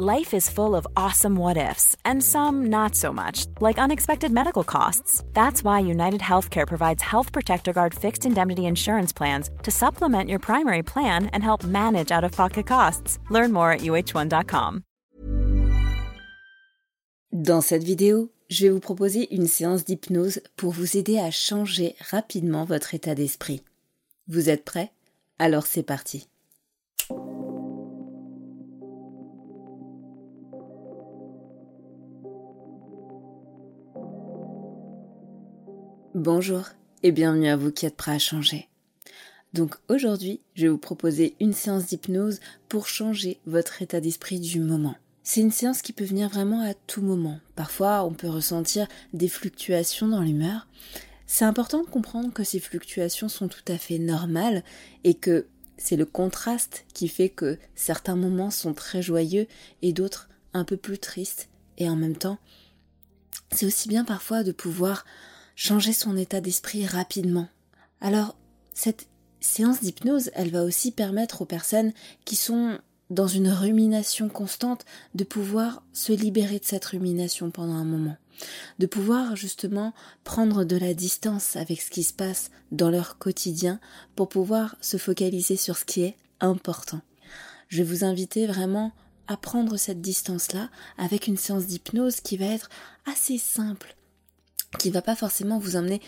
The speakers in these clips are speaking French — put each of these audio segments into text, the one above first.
Life is full of awesome what ifs, and some not so much, like unexpected medical costs. That's why United Healthcare provides Health Protector Guard fixed indemnity insurance plans to supplement your primary plan and help manage out of pocket costs. Learn more at uh1.com. Dans cette vidéo, je vais vous proposer une séance d'hypnose pour vous aider à changer rapidement votre état d'esprit. Vous êtes prêts? Alors c'est parti. Bonjour et bienvenue à vous qui êtes prêts à changer. Donc aujourd'hui, je vais vous proposer une séance d'hypnose pour changer votre état d'esprit du moment. C'est une séance qui peut venir vraiment à tout moment. Parfois, on peut ressentir des fluctuations dans l'humeur. C'est important de comprendre que ces fluctuations sont tout à fait normales et que c'est le contraste qui fait que certains moments sont très joyeux et d'autres un peu plus tristes. Et en même temps, c'est aussi bien parfois de pouvoir changer son état d'esprit rapidement. Alors, cette séance d'hypnose, elle va aussi permettre aux personnes qui sont dans une rumination constante de pouvoir se libérer de cette rumination pendant un moment, de pouvoir justement prendre de la distance avec ce qui se passe dans leur quotidien pour pouvoir se focaliser sur ce qui est important. Je vais vous inviter vraiment à prendre cette distance-là avec une séance d'hypnose qui va être assez simple, qui va pas forcément vous emmener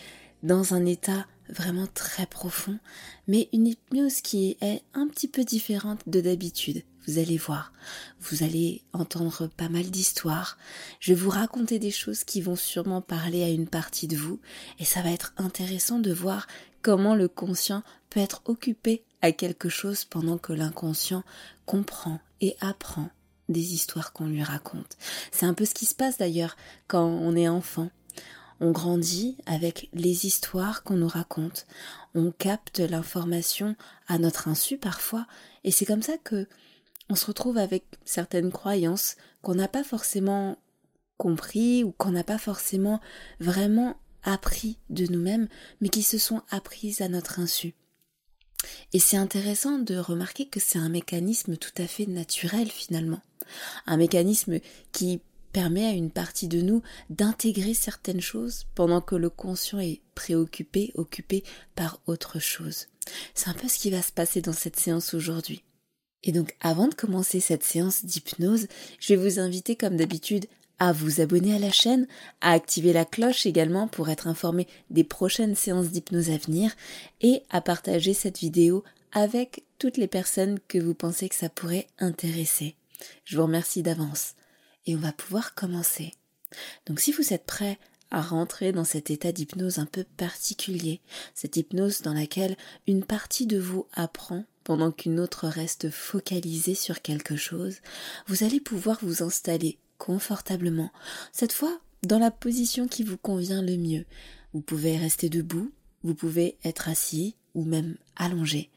dans un état vraiment très profond, mais une hypnose qui est un petit peu différente de d'habitude. Vous allez voir, vous allez entendre pas mal d'histoires. Je vais vous raconter des choses qui vont sûrement parler à une partie de vous, et ça va être intéressant de voir comment le conscient peut être occupé à quelque chose pendant que l'inconscient comprend et apprend des histoires qu'on lui raconte. C'est un peu ce qui se passe d'ailleurs quand on est enfant. On grandit avec les histoires qu'on nous raconte. On capte l'information à notre insu parfois, et c'est comme ça que on se retrouve avec certaines croyances qu'on n'a pas forcément compris ou qu'on n'a pas forcément vraiment appris de nous-mêmes, mais qui se sont apprises à notre insu. Et c'est intéressant de remarquer que c'est un mécanisme tout à fait naturel finalement, un mécanisme qui permet à une partie de nous d'intégrer certaines choses pendant que le conscient est préoccupé, occupé par autre chose. C'est un peu ce qui va se passer dans cette séance aujourd'hui. Et donc avant de commencer cette séance d'hypnose, je vais vous inviter comme d'habitude à vous abonner à la chaîne, à activer la cloche également pour être informé des prochaines séances d'hypnose à venir et à partager cette vidéo avec toutes les personnes que vous pensez que ça pourrait intéresser. Je vous remercie d'avance et on va pouvoir commencer. Donc si vous êtes prêts à rentrer dans cet état d'hypnose un peu particulier, cette hypnose dans laquelle une partie de vous apprend pendant qu'une autre reste focalisée sur quelque chose, vous allez pouvoir vous installer confortablement, cette fois dans la position qui vous convient le mieux. Vous pouvez rester debout, vous pouvez être assis ou même allongé.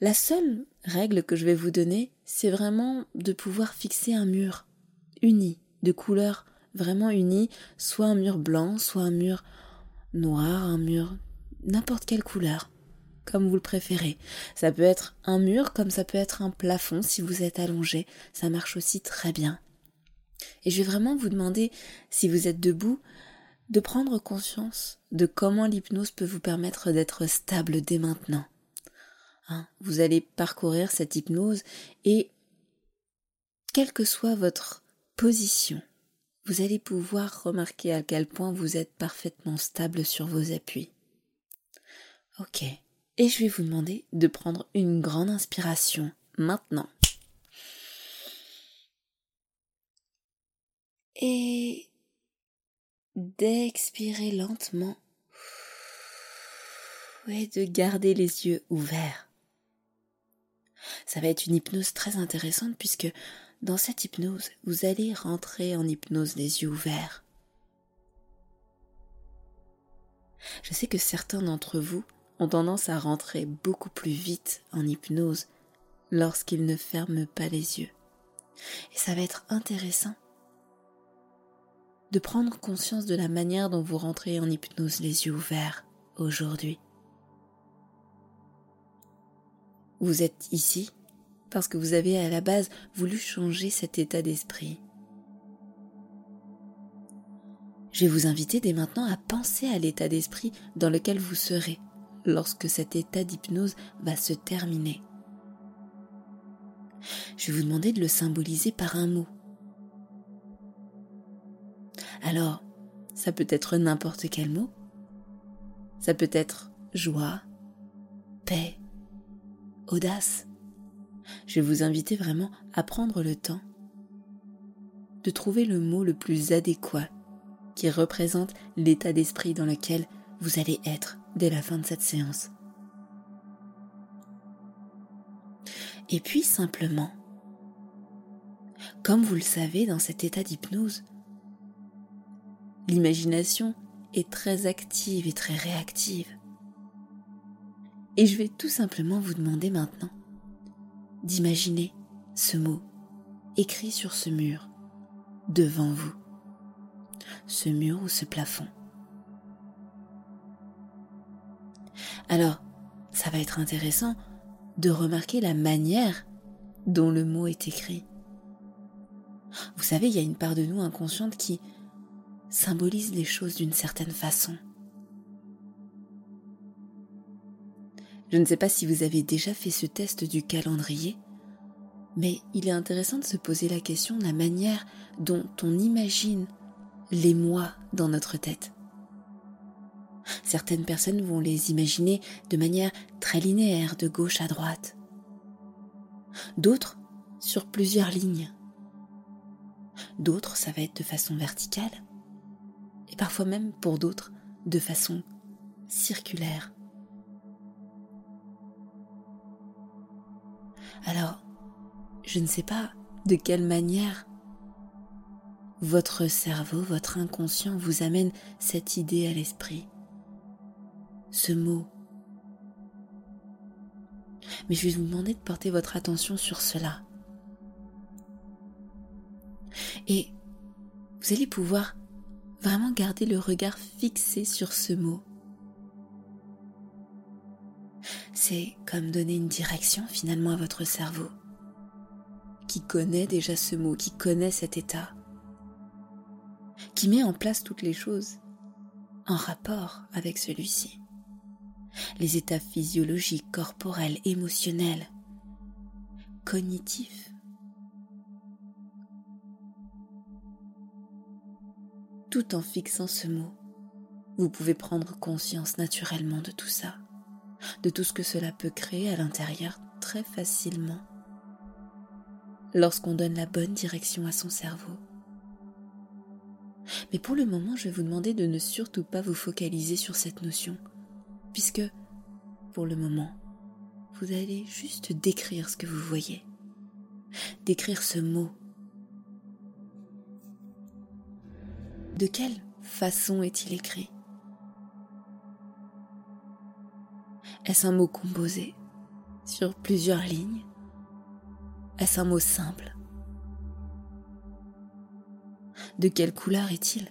La seule règle que je vais vous donner, c'est vraiment de pouvoir fixer un mur uni, de couleur vraiment unie, soit un mur blanc, soit un mur noir, un mur n'importe quelle couleur comme vous le préférez. Ça peut être un mur comme ça peut être un plafond si vous êtes allongé, ça marche aussi très bien. Et je vais vraiment vous demander, si vous êtes debout, de prendre conscience de comment l'hypnose peut vous permettre d'être stable dès maintenant. Hein, vous allez parcourir cette hypnose et quelle que soit votre position, vous allez pouvoir remarquer à quel point vous êtes parfaitement stable sur vos appuis. Ok, et je vais vous demander de prendre une grande inspiration maintenant. Et d'expirer lentement et de garder les yeux ouverts. Ça va être une hypnose très intéressante puisque dans cette hypnose, vous allez rentrer en hypnose les yeux ouverts. Je sais que certains d'entre vous ont tendance à rentrer beaucoup plus vite en hypnose lorsqu'ils ne ferment pas les yeux. Et ça va être intéressant de prendre conscience de la manière dont vous rentrez en hypnose les yeux ouverts aujourd'hui. Vous êtes ici parce que vous avez à la base voulu changer cet état d'esprit. Je vais vous inviter dès maintenant à penser à l'état d'esprit dans lequel vous serez lorsque cet état d'hypnose va se terminer. Je vais vous demander de le symboliser par un mot. Alors, ça peut être n'importe quel mot. Ça peut être joie, paix, audace. Je vais vous inviter vraiment à prendre le temps de trouver le mot le plus adéquat qui représente l'état d'esprit dans lequel vous allez être dès la fin de cette séance. Et puis simplement, comme vous le savez dans cet état d'hypnose, l'imagination est très active et très réactive. Et je vais tout simplement vous demander maintenant d'imaginer ce mot écrit sur ce mur devant vous, ce mur ou ce plafond. Alors, ça va être intéressant de remarquer la manière dont le mot est écrit. Vous savez, il y a une part de nous inconsciente qui symbolise les choses d'une certaine façon. Je ne sais pas si vous avez déjà fait ce test du calendrier, mais il est intéressant de se poser la question de la manière dont on imagine les mois dans notre tête. Certaines personnes vont les imaginer de manière très linéaire, de gauche à droite. D'autres sur plusieurs lignes. D'autres, ça va être de façon verticale. Et parfois même, pour d'autres, de façon circulaire. Alors, je ne sais pas de quelle manière votre cerveau, votre inconscient vous amène cette idée à l'esprit ce mot. Mais je vais vous demander de porter votre attention sur cela. Et vous allez pouvoir vraiment garder le regard fixé sur ce mot. C'est comme donner une direction finalement à votre cerveau, qui connaît déjà ce mot, qui connaît cet état, qui met en place toutes les choses en rapport avec celui-ci. Les états physiologiques, corporels, émotionnels, cognitifs. Tout en fixant ce mot, vous pouvez prendre conscience naturellement de tout ça, de tout ce que cela peut créer à l'intérieur très facilement lorsqu'on donne la bonne direction à son cerveau. Mais pour le moment, je vais vous demander de ne surtout pas vous focaliser sur cette notion puisque, pour le moment, vous allez juste décrire ce que vous voyez, décrire ce mot. De quelle façon est-il écrit? Est-ce un mot composé sur plusieurs lignes? Est-ce un mot simple? De quelle couleur est-il?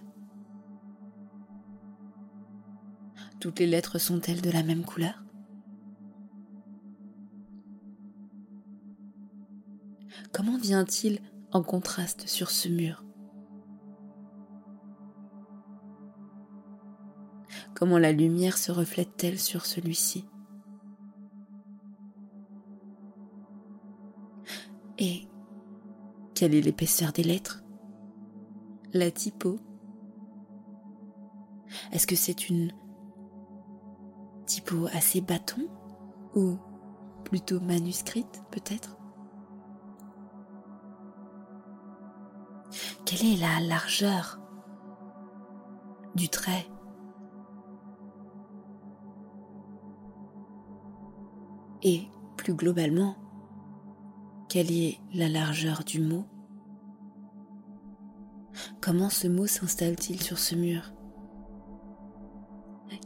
Toutes les lettres sont-elles de la même couleur? Comment vient-il en contraste sur ce mur? Comment la lumière se reflète-t-elle sur celui-ci? Et quelle est l'épaisseur des lettres? La typo? Est-ce que c'est une typo assez bâton? Ou plutôt manuscrite peut-être? Quelle est la largeur du trait? Et plus globalement, quelle est la largeur du mot? Comment ce mot s'installe-t-il sur ce mur?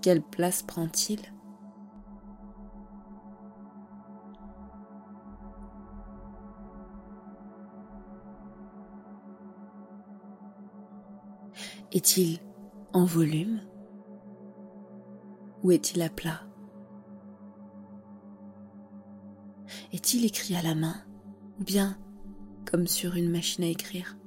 Quelle place prend-il? Est-il en volume? Ou est-il à plat? Est-il écrit à la main? Ou bien comme sur une machine à écrire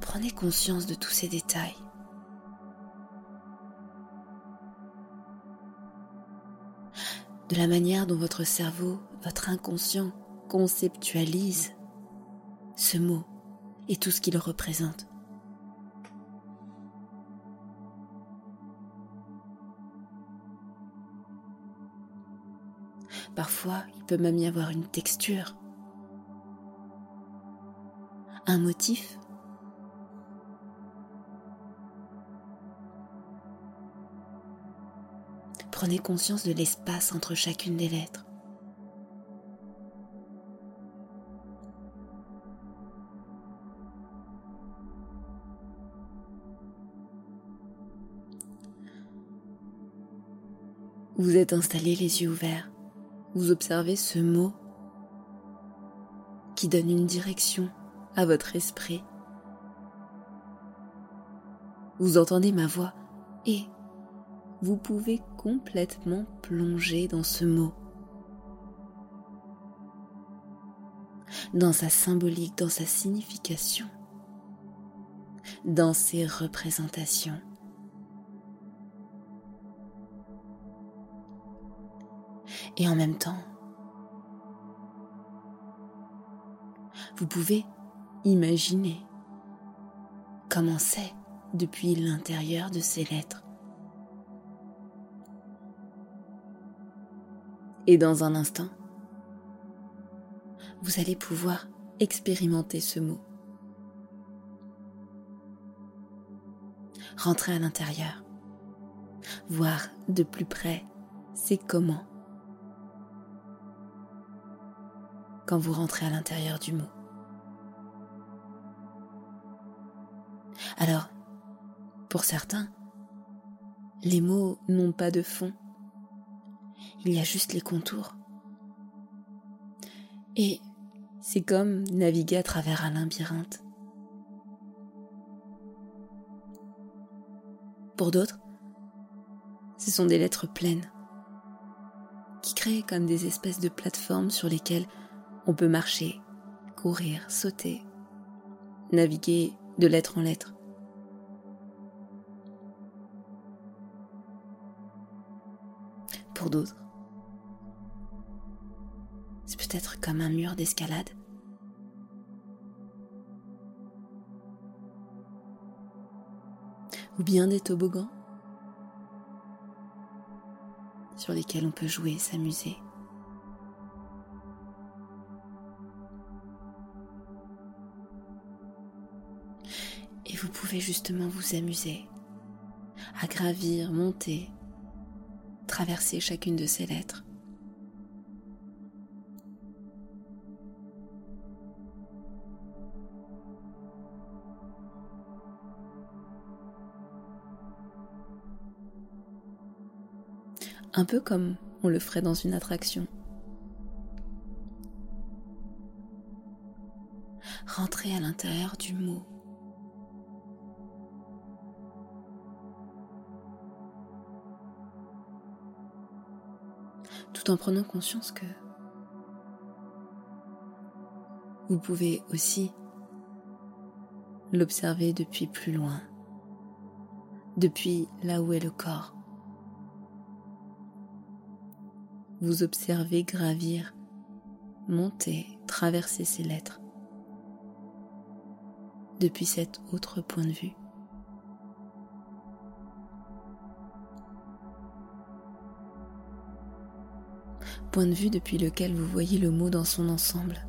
Prenez conscience de tous ces détails. De la manière dont votre cerveau, votre inconscient conceptualise ce mot et tout ce qu'il représente. Parfois, il peut même y avoir une texture, un motif. Prenez conscience de l'espace entre chacune des lettres. Vous êtes installé les yeux ouverts. Vous observez ce mot qui donne une direction à votre esprit. Vous entendez ma voix et vous pouvez complètement plonger dans ce mot, dans sa symbolique, dans sa signification, dans ses représentations. Et en même temps, vous pouvez imaginer comment c'est depuis l'intérieur de ces lettres. Et dans un instant, vous allez pouvoir expérimenter ce mot. Rentrer à l'intérieur, voir de plus près c'est comment quand vous rentrez à l'intérieur du mot. Alors, pour certains, les mots n'ont pas de fond. Il y a juste les contours. Et c'est comme naviguer à travers un labyrinthe. Pour d'autres, ce sont des lettres pleines qui créent comme des espèces de plateformes sur lesquelles on peut marcher, courir, sauter, naviguer de lettre en lettre. Pour d'autres, c'est peut-être comme un mur d'escalade. Ou bien des toboggans sur lesquels on peut jouer, s'amuser. Justement vous amuser à gravir, monter, traverser chacune de ces lettres. Un peu comme on le ferait dans une attraction. Rentrer à l'intérieur du mot tout en prenant conscience que vous pouvez aussi l'observer depuis plus loin, depuis là où est le corps. Vous observez gravir, monter, traverser ces lettres depuis cet autre point de vue. Point de vue depuis lequel vous voyez le mot dans son ensemble.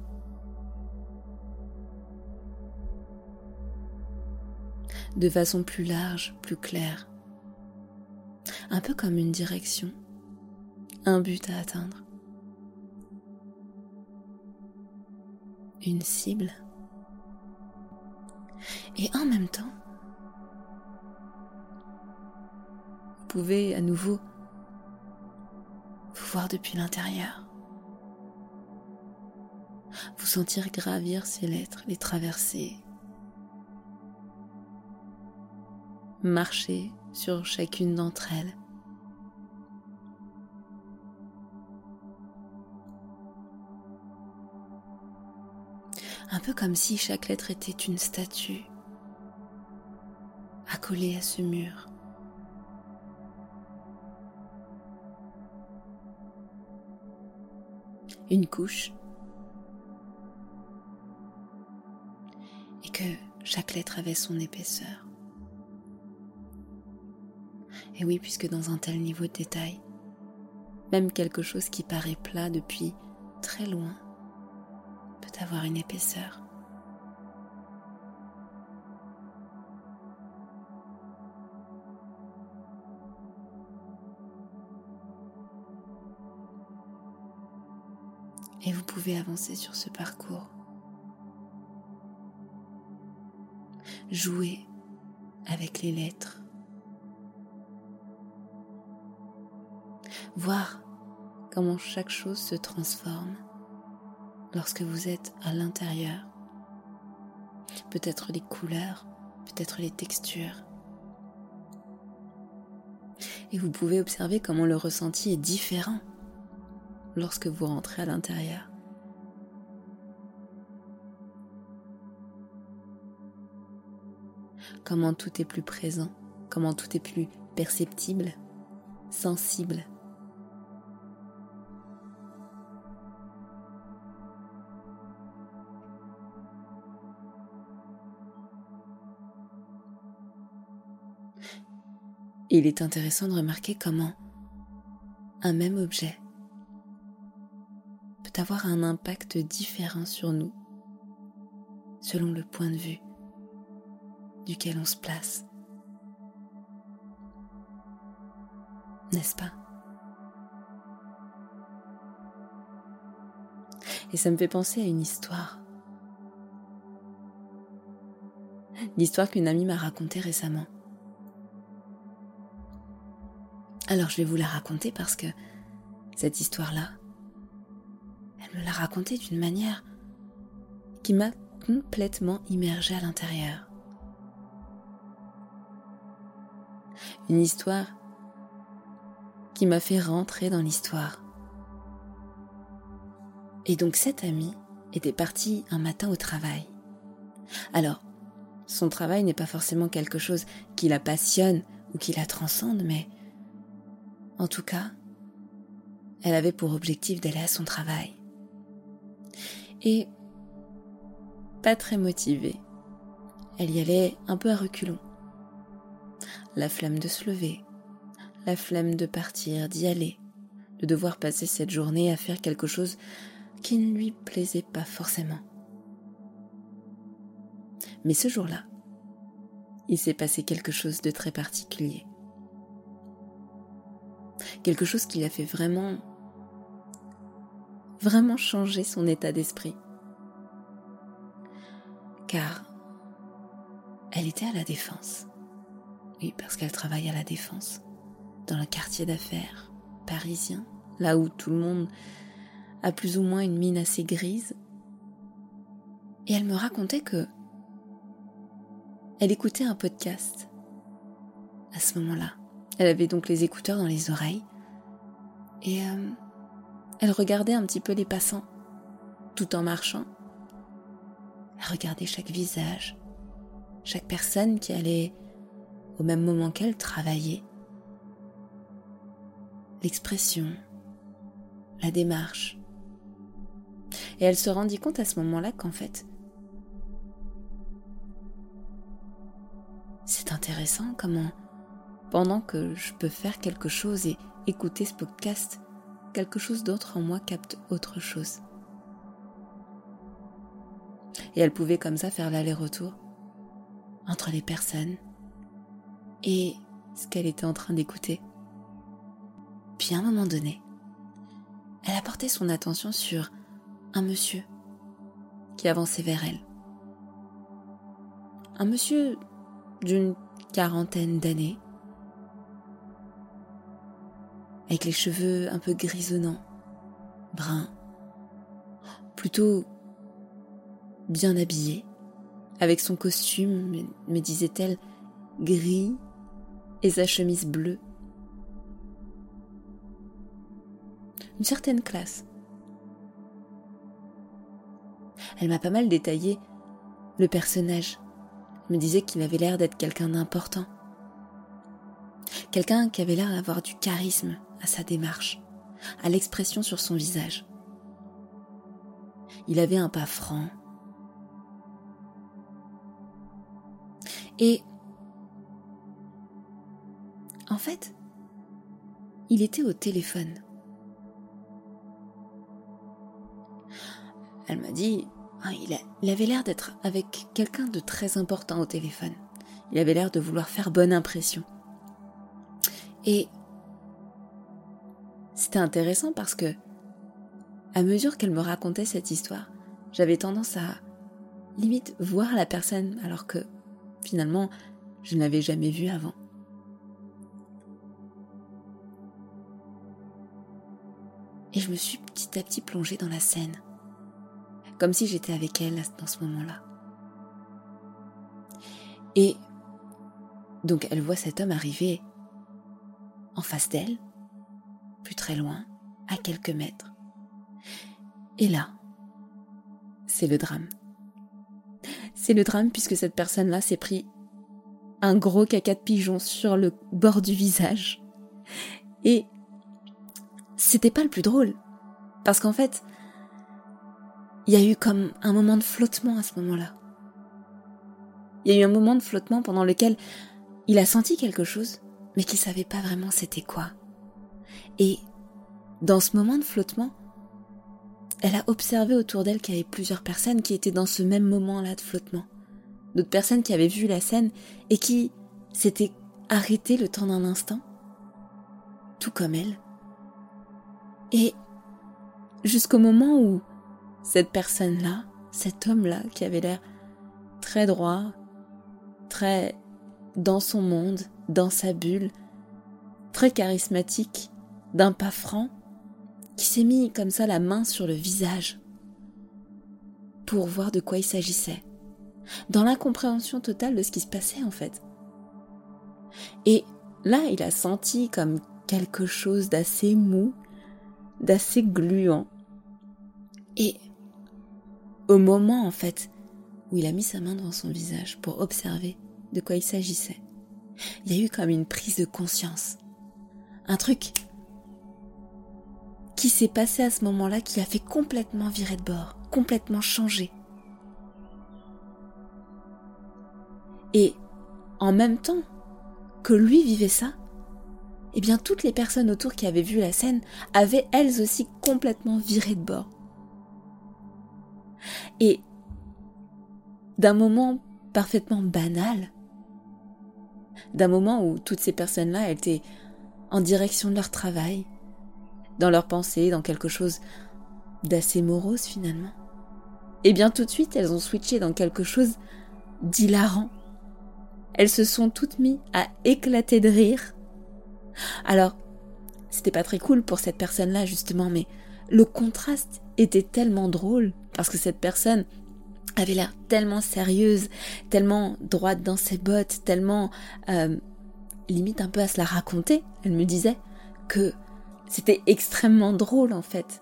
De façon plus large, plus claire. Un peu comme une direction, un but à atteindre. une cible. Et en même temps, vous pouvez à nouveau depuis l'intérieur. Vous sentir gravir ces lettres, les traverser. Marcher sur chacune d'entre elles. Un peu comme si chaque lettre était une statue accolée à ce mur. Une couche. Et que chaque lettre avait son épaisseur. Et oui, puisque dans un tel niveau de détail, même quelque chose qui paraît plat depuis très loin peut avoir une épaisseur. Pouvez avancer sur ce parcours. Jouer avec les lettres. Voir comment chaque chose se transforme lorsque vous êtes à l'intérieur. Peut-être les couleurs, peut-être les textures. Et vous pouvez observer comment le ressenti est différent lorsque vous rentrez à l'intérieur. Comment tout est plus présent, comment tout est plus perceptible, sensible. il est intéressant de remarquer comment un même objet peut avoir un impact différent sur nous selon le point de vue duquel on se place. N'est-ce pas? Et ça me fait penser à une histoire. L'histoire qu'une amie m'a racontée récemment. Alors je vais vous la raconter parce que cette histoire-là, elle me l'a racontée d'une manière qui m'a complètement immergée à l'intérieur. Une histoire qui m'a fait rentrer dans l'histoire. Et donc cette amie était partie un matin au travail. Alors, son travail n'est pas forcément quelque chose qui la passionne ou qui la transcende, mais en tout cas, elle avait pour objectif d'aller à son travail. Et pas très motivée, elle y allait un peu à reculons. La flemme de se lever, la flemme de partir, d'y aller, de devoir passer cette journée à faire quelque chose qui ne lui plaisait pas forcément. Mais ce jour-là, il s'est passé quelque chose de très particulier quelque chose qui l'a fait vraiment, vraiment changer son état d'esprit. Car elle était à la défense. Oui, parce qu'elle travaille à la défense, dans le quartier d'affaires parisien, là où tout le monde a plus ou moins une mine assez grise. Et elle me racontait que elle écoutait un podcast à ce moment-là. Elle avait donc les écouteurs dans les oreilles et euh, elle regardait un petit peu les passants, tout en marchant. Elle regardait chaque visage, chaque personne qui allait au même moment qu'elle travailler. L'expression, la démarche. Et elle se rendit compte à ce moment-là qu'en fait, c'est intéressant comment, pendant que je peux faire quelque chose et écouter ce podcast, quelque chose d'autre en moi capte autre chose. Et elle pouvait comme ça faire l'aller-retour entre les personnes et ce qu'elle était en train d'écouter. Puis à un moment donné, elle a porté son attention sur un monsieur qui avançait vers elle. Un monsieur d'une quarantaine d'années, avec les cheveux un peu grisonnants, bruns, plutôt bien habillé, avec son costume, me disait-elle, gris et sa chemise bleue. Une certaine classe. Elle m'a pas mal détaillé le personnage. Elle me disait qu'il avait l'air d'être quelqu'un d'important. Quelqu'un qui avait l'air d'avoir du charisme à sa démarche, à l'expression sur son visage. Il avait un pas franc. Et en fait, il était au téléphone. Elle m'a dit, ah, il, avait l'air d'être avec quelqu'un de très important au téléphone. Il avait l'air de vouloir faire bonne impression. Et c'était intéressant parce que, à mesure qu'elle me racontait cette histoire, j'avais tendance à limite voir la personne alors que finalement je ne l'avais jamais vue avant. Et je me suis petit à petit plongée dans la scène, comme si j'étais avec elle dans ce moment-là. Et donc elle voit cet homme arriver en face d'elle, plus très loin, à quelques mètres. Et là, c'est le drame. C'est le drame puisque cette personne-là s'est pris un gros caca de pigeon sur le bord du visage. Et c'était pas le plus drôle. Parce qu'en fait, il y a eu comme un moment de flottement à ce moment-là. Il y a eu un moment de flottement pendant lequel il a senti quelque chose, mais qu'il savait pas vraiment c'était quoi. Et dans ce moment de flottement, elle a observé autour d'elle qu'il y avait plusieurs personnes qui étaient dans ce même moment-là de flottement. D'autres personnes qui avaient vu la scène et qui s'étaient arrêtées le temps d'un instant, tout comme elle. Et jusqu'au moment où cette personne-là, cet homme-là, qui avait l'air très droit, très dans son monde, dans sa bulle, très charismatique, d'un pas franc, qui s'est mis comme ça la main sur le visage pour voir de quoi il s'agissait, dans l'incompréhension totale de ce qui se passait en fait. Et là, il a senti comme quelque chose d'assez mou, d'assez gluant. Et au moment en fait où il a mis sa main devant son visage pour observer de quoi il s'agissait, il y a eu comme une prise de conscience. Un truc qui s'est passé à ce moment-là qui a fait complètement virer de bord, complètement changer. Et en même temps que lui vivait ça, eh bien toutes les personnes autour qui avaient vu la scène avaient elles aussi complètement viré de bord. Et d'un moment parfaitement banal, d'un moment où toutes ces personnes-là étaient en direction de leur travail, dans leurs pensées, dans quelque chose d'assez morose finalement. Et bien tout de suite, elles ont switché dans quelque chose d'hilarant. Elles se sont toutes mises à éclater de rire. Alors, c'était pas très cool pour cette personne-là justement, mais le contraste était tellement drôle parce que cette personne avait l'air tellement sérieuse, tellement droite dans ses bottes, tellement euh, limite un peu à se la raconter. Elle me disait que c'était extrêmement drôle en fait.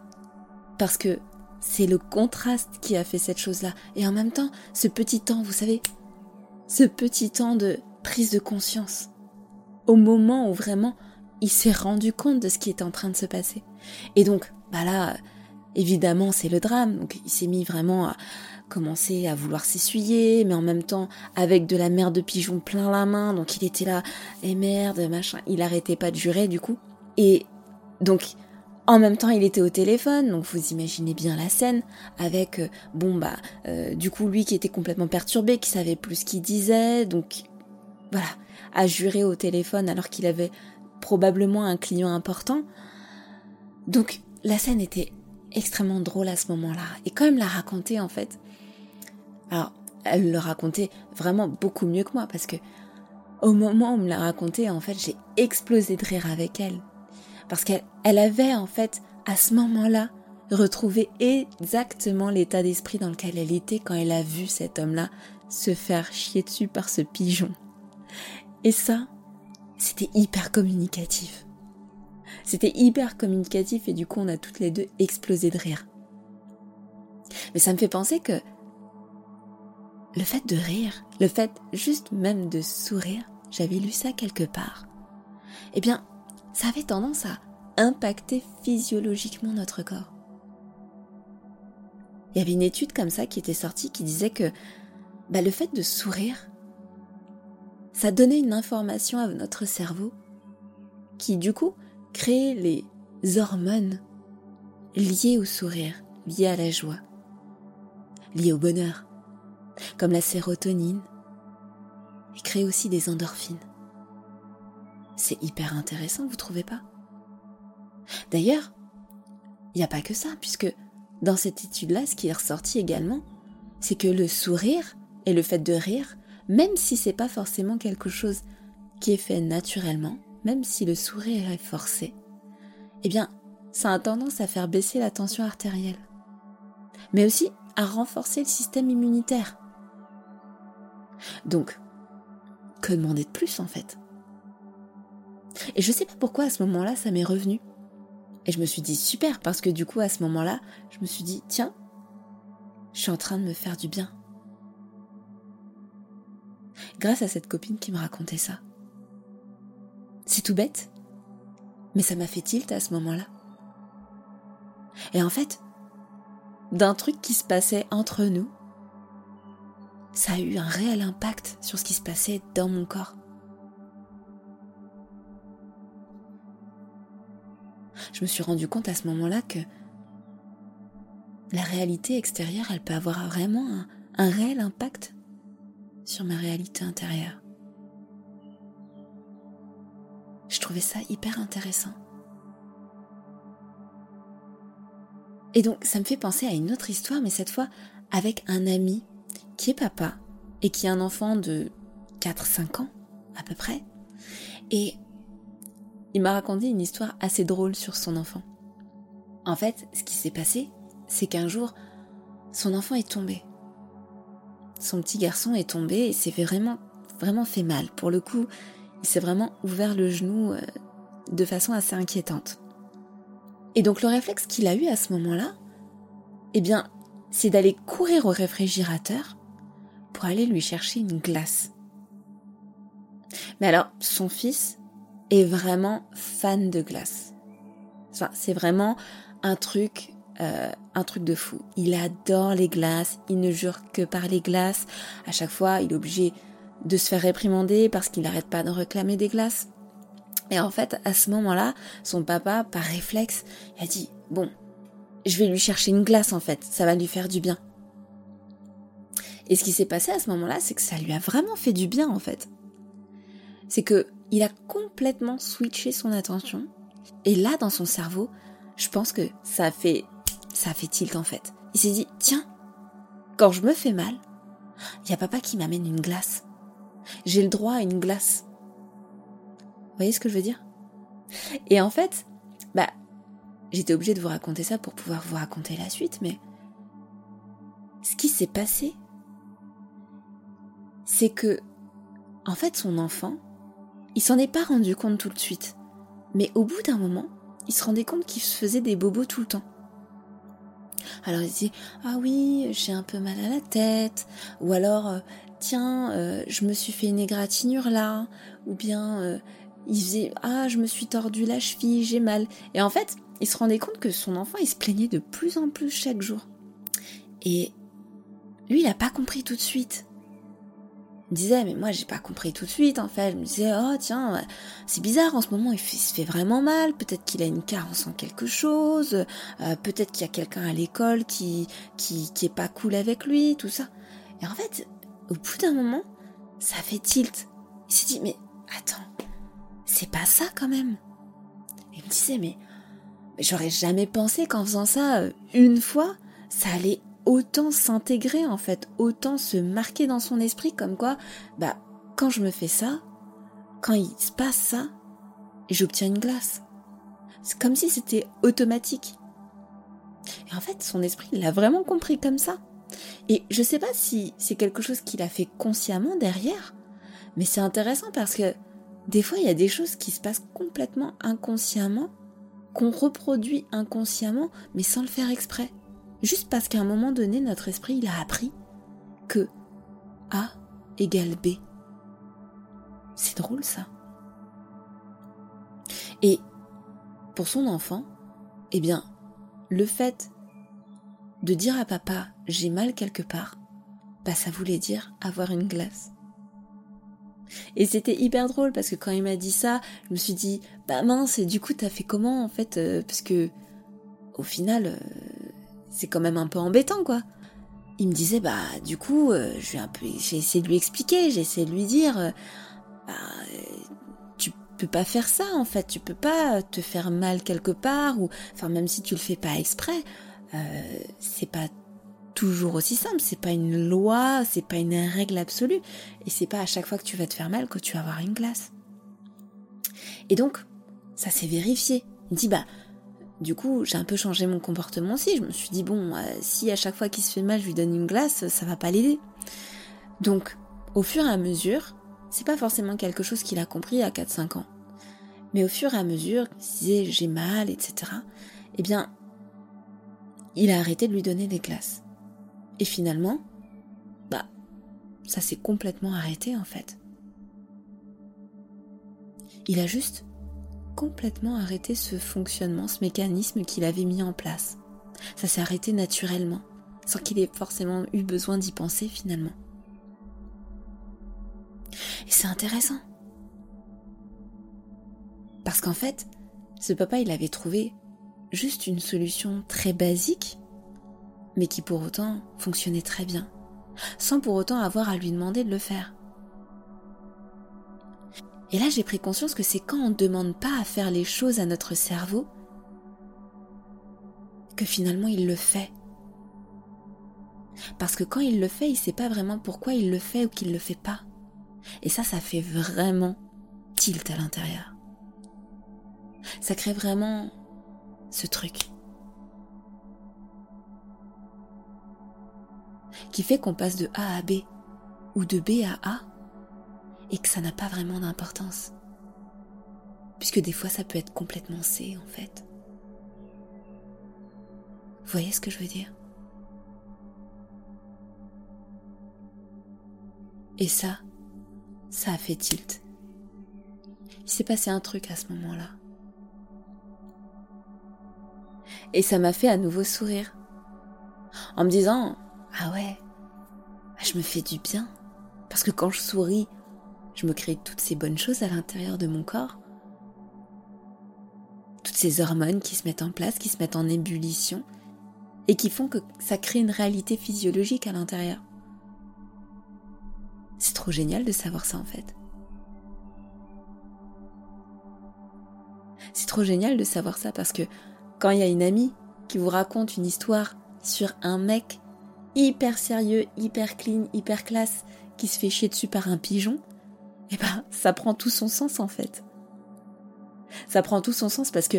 Parce que c'est le contraste qui a fait cette chose-là. Et en même temps, ce petit temps, vous savez, ce petit temps de prise de conscience. Au moment où vraiment il s'est rendu compte de ce qui était en train de se passer. Et donc, bah là, évidemment, c'est le drame. Donc, il s'est mis vraiment à commencer à vouloir s'essuyer, mais en même temps, avec de la merde de pigeon plein la main. Donc, il était là, et eh merde, machin. Il arrêtait pas de jurer, du coup. Et donc, en même temps, il était au téléphone, donc vous imaginez bien la scène, avec, euh, bon bah, euh, du coup, lui qui était complètement perturbé, qui savait plus ce qu'il disait, donc, voilà, à jurer au téléphone alors qu'il avait probablement un client important. Donc, la scène était extrêmement drôle à ce moment-là. Et comme l'a raconté, en fait, Alors, elle le racontait vraiment beaucoup mieux que moi parce que au moment où on me l'a raconté, en fait, j'ai explosé de rire avec elle. Parce qu'elle elle avait, en fait, à ce moment-là, retrouvé exactement l'état d'esprit dans lequel elle était quand elle a vu cet homme-là se faire chier dessus par ce pigeon. Et ça, c'était hyper communicatif. C'était hyper communicatif et du coup on a toutes les deux explosé de rire. Mais ça me fait penser que le fait de rire, le fait juste même de sourire, j'avais lu ça quelque part, eh bien, ça avait tendance à impacter physiologiquement notre corps. Il y avait une étude comme ça qui était sortie qui disait que bah, le fait de sourire, ça donnait une information à notre cerveau qui du coup créait les hormones liées au sourire, liées à la joie, liées au bonheur, comme la sérotonine, et crée aussi des endorphines. C'est hyper intéressant, vous trouvez pas? D'ailleurs, il n'y a pas que ça, puisque dans cette étude-là, ce qui est ressorti également, c'est que le sourire et le fait de rire, même si c'est pas forcément quelque chose qui est fait naturellement, même si le sourire est forcé, eh bien, ça a tendance à faire baisser la tension artérielle, mais aussi à renforcer le système immunitaire. Donc, que demander de plus en fait? Et je sais pas pourquoi à ce moment-là ça m'est revenu. Et je me suis dit super parce que du coup à ce moment-là, je me suis dit tiens, je suis en train de me faire du bien. Grâce à cette copine qui me racontait ça. C'est tout bête, mais ça m'a fait tilt à ce moment-là. Et en fait, d'un truc qui se passait entre nous, ça a eu un réel impact sur ce qui se passait dans mon corps. Je me suis rendu compte à ce moment-là que la réalité extérieure, elle peut avoir vraiment un, un réel impact sur ma réalité intérieure. Je trouvais ça hyper intéressant. Et donc, ça me fait penser à une autre histoire, mais cette fois avec un ami qui est papa et qui a un enfant de 4-5 ans à peu près. Et il m'a raconté une histoire assez drôle sur son enfant. En fait, ce qui s'est passé, c'est qu'un jour, son enfant est tombé. Son petit garçon est tombé et s'est vraiment, vraiment fait mal. Pour le coup, il s'est vraiment ouvert le genou euh, de façon assez inquiétante. Et donc le réflexe qu'il a eu à ce moment-là, eh bien, c'est d'aller courir au réfrigérateur pour aller lui chercher une glace. Mais alors, son fils est vraiment fan de glace. C'est vraiment un truc, euh, un truc de fou. Il adore les glaces, il ne jure que par les glaces. À chaque fois, il est obligé de se faire réprimander parce qu'il n'arrête pas de réclamer des glaces. Et en fait, à ce moment-là, son papa, par réflexe, a dit, bon, je vais lui chercher une glace en fait, ça va lui faire du bien. Et ce qui s'est passé à ce moment-là, c'est que ça lui a vraiment fait du bien en fait. C'est que il a complètement switché son attention et là dans son cerveau, je pense que ça fait ça a fait tilt en fait. Il s'est dit tiens, quand je me fais mal, il y a papa qui m'amène une glace. J'ai le droit à une glace. Vous voyez ce que je veux dire? Et en fait, bah j'étais obligée de vous raconter ça pour pouvoir vous raconter la suite, mais ce qui s'est passé, c'est que, en fait, son enfant, il s'en est pas rendu compte tout de suite. Mais au bout d'un moment, il se rendait compte qu'il se faisait des bobos tout le temps. Alors il disait ah oui j'ai un peu mal à la tête ou alors euh, tiens euh, je me suis fait une égratignure là ou bien euh, il disait ah je me suis tordu la cheville j'ai mal et en fait il se rendait compte que son enfant il se plaignait de plus en plus chaque jour. Et lui il a pas compris tout de suite me disait mais moi j'ai pas compris tout de suite en fait. Je me disais oh tiens c'est bizarre en ce moment il, se fait vraiment mal. Peut-être qu'il a une carence en quelque chose. Euh, peut-être qu'il y a quelqu'un à l'école qui, qui qui est pas cool avec lui tout ça. Et en fait au bout d'un moment ça fait tilt. Il s'est dit mais attends c'est pas ça quand même. Il me disait mais, mais j'aurais jamais pensé qu'en faisant ça euh, une fois ça allait autant s'intégrer en fait, autant se marquer dans son esprit comme quoi, bah, quand je me fais ça, quand il se passe ça, j'obtiens une glace. C'est comme si c'était automatique. Et en fait, son esprit l'a vraiment compris comme ça. Et je sais pas si c'est quelque chose qu'il a fait consciemment derrière, mais c'est intéressant parce que des fois, il y a des choses qui se passent complètement inconsciemment, qu'on reproduit inconsciemment, mais sans le faire exprès. Juste parce qu'à un moment donné, notre esprit, il a appris que A égale B. C'est drôle ça. Et pour son enfant, eh bien, le fait de dire à papa j'ai mal quelque part, bah ça voulait dire avoir une glace. Et c'était hyper drôle parce que quand il m'a dit ça, je me suis dit bah mince et du coup t'as fait comment en fait euh, parce que au final euh, c'est quand même un peu embêtant quoi. Il me disait bah du coup euh, je un peu j'ai essayé de lui expliquer, j'ai essayé de lui dire bah tu peux pas faire ça en fait, tu peux pas te faire mal quelque part ou enfin même si tu le fais pas exprès, c'est pas toujours aussi simple, c'est pas une loi, c'est pas une règle absolue, et c'est pas à chaque fois que tu vas te faire mal que tu vas avoir une glace. Et donc, ça s'est vérifié. Il dit bah, du coup, j'ai un peu changé mon comportement aussi. Je me suis dit bon, euh, si à chaque fois qu'il se fait mal, je lui donne une glace, ça va pas l'aider. Donc, au fur et à mesure, c'est pas forcément quelque chose qu'il a compris à 4-5 ans. Mais au fur et à mesure, il disait j'ai mal, etc. Eh bien, il a arrêté de lui donner des glaces. Et finalement, bah, ça s'est complètement arrêté en fait. Il a juste complètement arrêté ce fonctionnement, ce mécanisme qu'il avait mis en place. Ça s'est arrêté naturellement, sans qu'il ait forcément eu besoin d'y penser finalement. Et c'est intéressant. Parce qu'en fait, ce papa, il avait trouvé juste une solution très basique mais qui pour autant fonctionnait très bien, sans pour autant avoir à lui demander de le faire. Et là, j'ai pris conscience que c'est quand on ne demande pas à faire les choses à notre cerveau que finalement il le fait. Parce que quand il le fait, il ne sait pas vraiment pourquoi il le fait ou qu'il ne le fait pas. Et ça, ça fait vraiment tilt à l'intérieur. Ça crée vraiment ce truc. qui fait qu'on passe de A à B ou de B à A et que ça n'a pas vraiment d'importance. Puisque des fois ça peut être complètement C en fait. Vous voyez ce que je veux dire? Et ça, ça a fait tilt. Il s'est passé un truc à ce moment-là. Et ça m'a fait à nouveau sourire. En me disant, ah ouais, je me fais du bien. Parce que quand je souris, je me crée toutes ces bonnes choses à l'intérieur de mon corps. Toutes ces hormones qui se mettent en place, qui se mettent en ébullition et qui font que ça crée une réalité physiologique à l'intérieur. C'est trop génial de savoir ça en fait. C'est trop génial de savoir ça parce que quand il y a une amie qui vous raconte une histoire sur un mec hyper sérieux, hyper clean, hyper classe, qui se fait chier dessus par un pigeon, eh ben, ça prend tout son sens en fait. Ça prend tout son sens parce que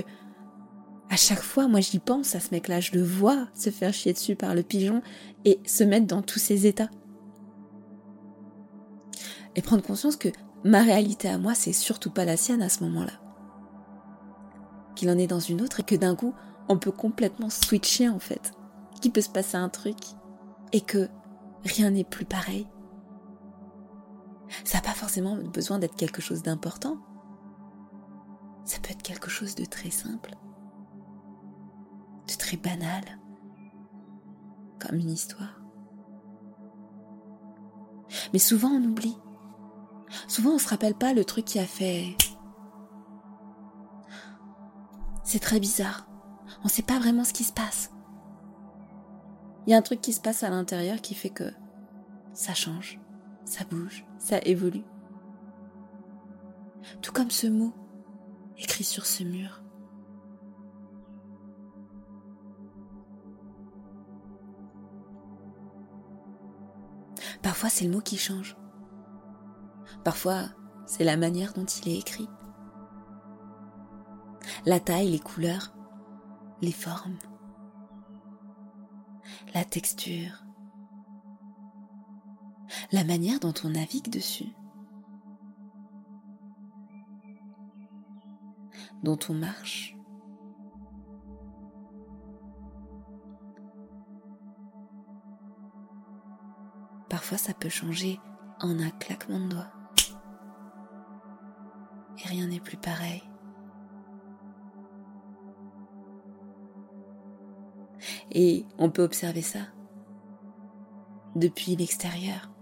à chaque fois, moi j'y pense à ce mec-là, je le vois se faire chier dessus par le pigeon et se mettre dans tous ses états. Et prendre conscience que ma réalité à moi, c'est surtout pas la sienne à ce moment-là. Qu'il en est dans une autre et que d'un coup, on peut complètement switcher en fait. Qu'il peut se passer un truc et que rien n'est plus pareil. Ça n'a pas forcément besoin d'être quelque chose d'important. Ça peut être quelque chose de très simple, de très banal, comme une histoire. Mais souvent on oublie. Souvent on se rappelle pas le truc qui a fait. C'est très bizarre. On ne sait pas vraiment ce qui se passe. Il y a un truc qui se passe à l'intérieur qui fait que ça change, ça bouge, ça évolue. Tout comme ce mot écrit sur ce mur. Parfois, c'est le mot qui change. Parfois, c'est la manière dont il est écrit. La taille, les couleurs, les formes, la texture, la manière dont on navigue dessus, dont on marche. Parfois ça peut changer en un claquement de doigts. Et rien n'est plus pareil. Et on peut observer ça depuis l'extérieur.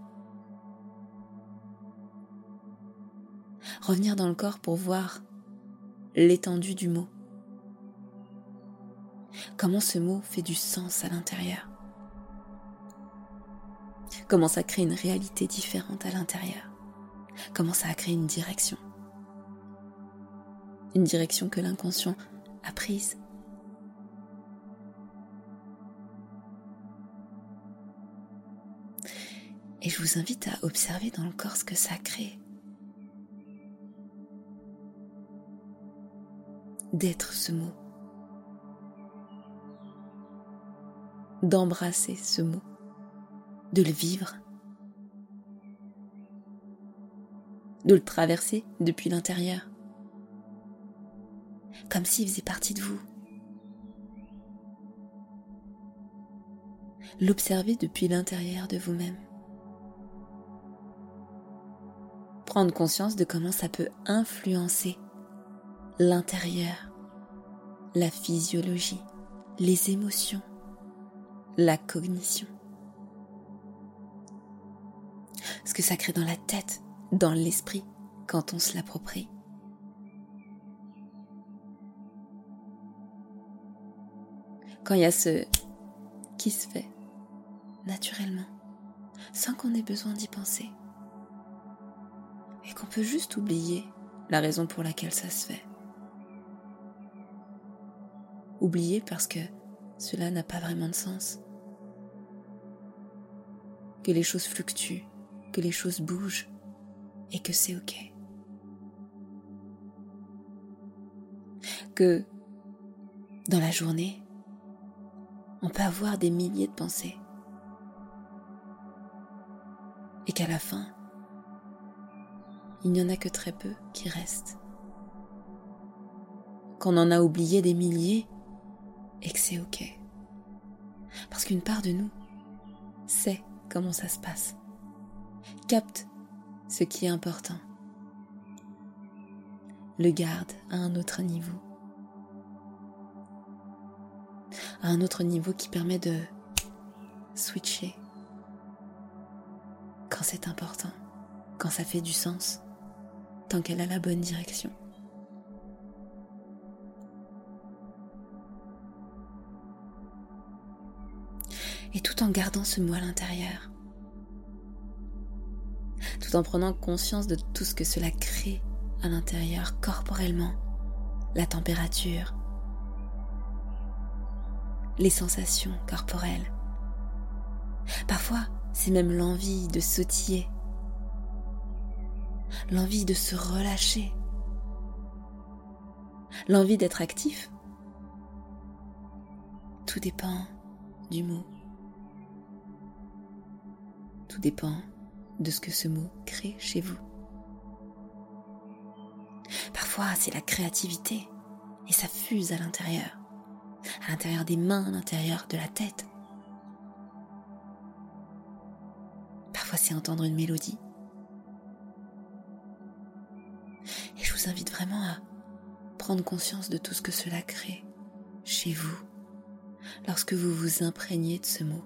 Revenir dans le corps pour voir l'étendue du mot. Comment ce mot fait du sens à l'intérieur. Comment ça crée une réalité différente à l'intérieur. Comment ça a créé une direction. Une direction que l'inconscient a prise. Et je vous invite à observer dans le corps ce que ça crée. D'être ce mot. D'embrasser ce mot de le vivre, de le traverser depuis l'intérieur, comme s'il faisait partie de vous. L'observer depuis l'intérieur de vous-même. Prendre conscience de comment ça peut influencer l'intérieur, la physiologie, les émotions, la cognition. ce que ça crée dans la tête, dans l'esprit, quand on se l'approprie. Quand il y a ce qui se fait naturellement, sans qu'on ait besoin d'y penser, et qu'on peut juste oublier la raison pour laquelle ça se fait. Oublier parce que cela n'a pas vraiment de sens, que les choses fluctuent, que les choses bougent et que c'est ok. Que dans la journée, on peut avoir des milliers de pensées et qu'à la fin, il n'y en a que très peu qui restent. Qu'on en a oublié des milliers et que c'est ok. Parce qu'une part de nous sait comment ça se passe capte ce qui est important, le garde à un autre niveau, à un autre niveau qui permet de switcher quand c'est important, quand ça fait du sens, tant qu'elle a la bonne direction. Et tout en gardant ce mot à l'intérieur, tout en prenant conscience de tout ce que cela crée à l'intérieur corporellement, la température, les sensations corporelles. Parfois, c'est même l'envie de sautiller, l'envie de se relâcher, l'envie d'être actif. Tout dépend du mot. Tout dépend de ce que ce mot crée chez vous. Parfois, c'est la créativité et ça fuse à l'intérieur, à l'intérieur des mains, à l'intérieur de la tête. Parfois, c'est entendre une mélodie. Et je vous invite vraiment à prendre conscience de tout ce que cela crée chez vous lorsque vous vous imprégnez de ce mot.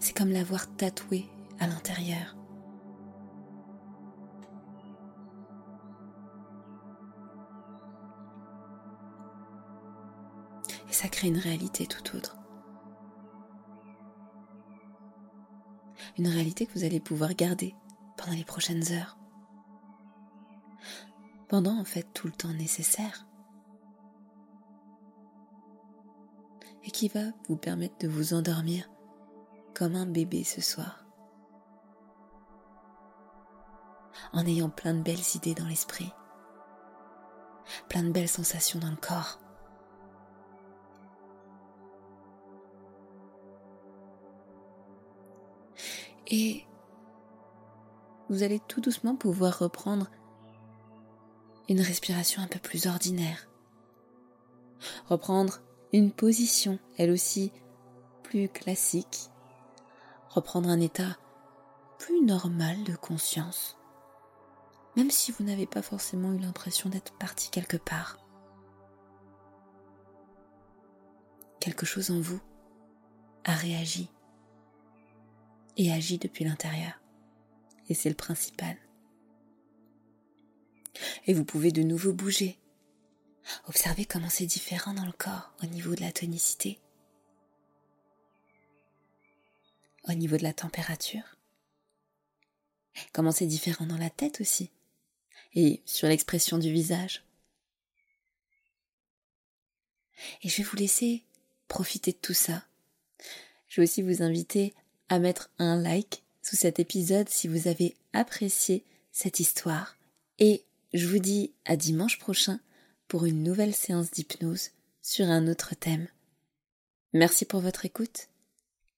C'est comme l'avoir tatoué à l'intérieur. Et ça crée une réalité tout autre. Une réalité que vous allez pouvoir garder pendant les prochaines heures. Pendant en fait tout le temps nécessaire. Et qui va vous permettre de vous endormir comme un bébé ce soir. En ayant plein de belles idées dans l'esprit, plein de belles sensations dans le corps. Et vous allez tout doucement pouvoir reprendre une respiration un peu plus ordinaire. Reprendre une position, elle aussi, plus classique. Reprendre un état plus normal de conscience. Même si vous n'avez pas forcément eu l'impression d'être parti quelque part. Quelque chose en vous a réagi et agit depuis l'intérieur. Et c'est le principal. Et vous pouvez de nouveau bouger. Observez comment c'est différent dans le corps au niveau de la tonicité, au niveau de la température, comment c'est différent dans la tête aussi, et sur l'expression du visage. Et je vais vous laisser profiter de tout ça. Je vais aussi vous inviter à mettre un like sous cet épisode si vous avez apprécié cette histoire. Et je vous dis à dimanche prochain pour une nouvelle séance d'hypnose sur un autre thème. Merci pour votre écoute